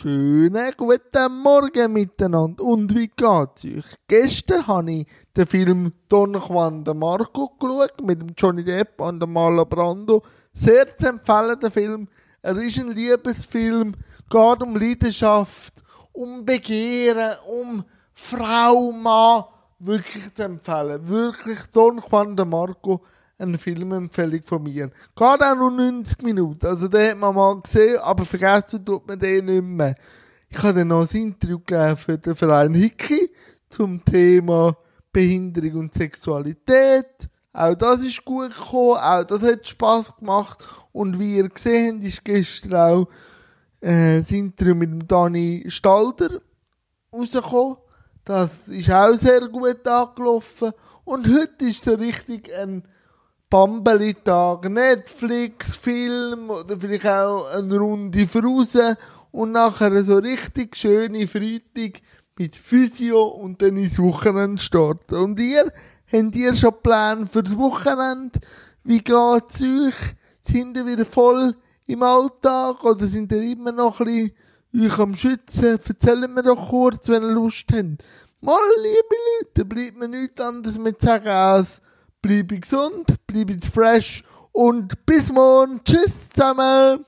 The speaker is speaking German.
Schönen guten Morgen miteinander. Und wie geht's euch? Gestern habe ich den Film Don Juan de Marco geschaut mit Johnny Depp und dem Marlon Brando. Sehr zu empfehlen, der Film. Er ist ein Liebesfilm, geht um Leidenschaft, um Begehren, um Frau, Mann. Wirklich zu empfehlen. Wirklich Don Juan de Marco eine Filmempfehlung von mir. Geht auch nur 90 Minuten, also den hat man mal gesehen, aber vergessen tut man den nicht mehr. Ich habe dann noch ein Interview gegeben für den Verein Hickey zum Thema Behinderung und Sexualität. Auch das ist gut gekommen, auch das hat Spass gemacht. Und wie ihr gesehen habt, ist gestern auch äh, das Interview mit dem Dani Stalder rausgekommen. Das ist auch sehr gut angelaufen. Und heute ist so richtig ein Bambeli-Tag, Netflix, Film oder vielleicht auch eine Runde voraus und nachher so richtig schöne Freitag mit Physio und dann ins Wochenende starten. Und ihr, habt ihr schon Pläne für das Wochenende? Wie geht's euch? Sind ihr wieder voll im Alltag oder sind ihr immer noch ein bisschen euch am Schützen? Erzählt mir doch kurz, wenn ihr Lust habt. Mal, liebe Leute, bleibt mir nichts anderes mit sagen als bleibe gesund, bleibe fresh und bis morgen. Tschüss zusammen.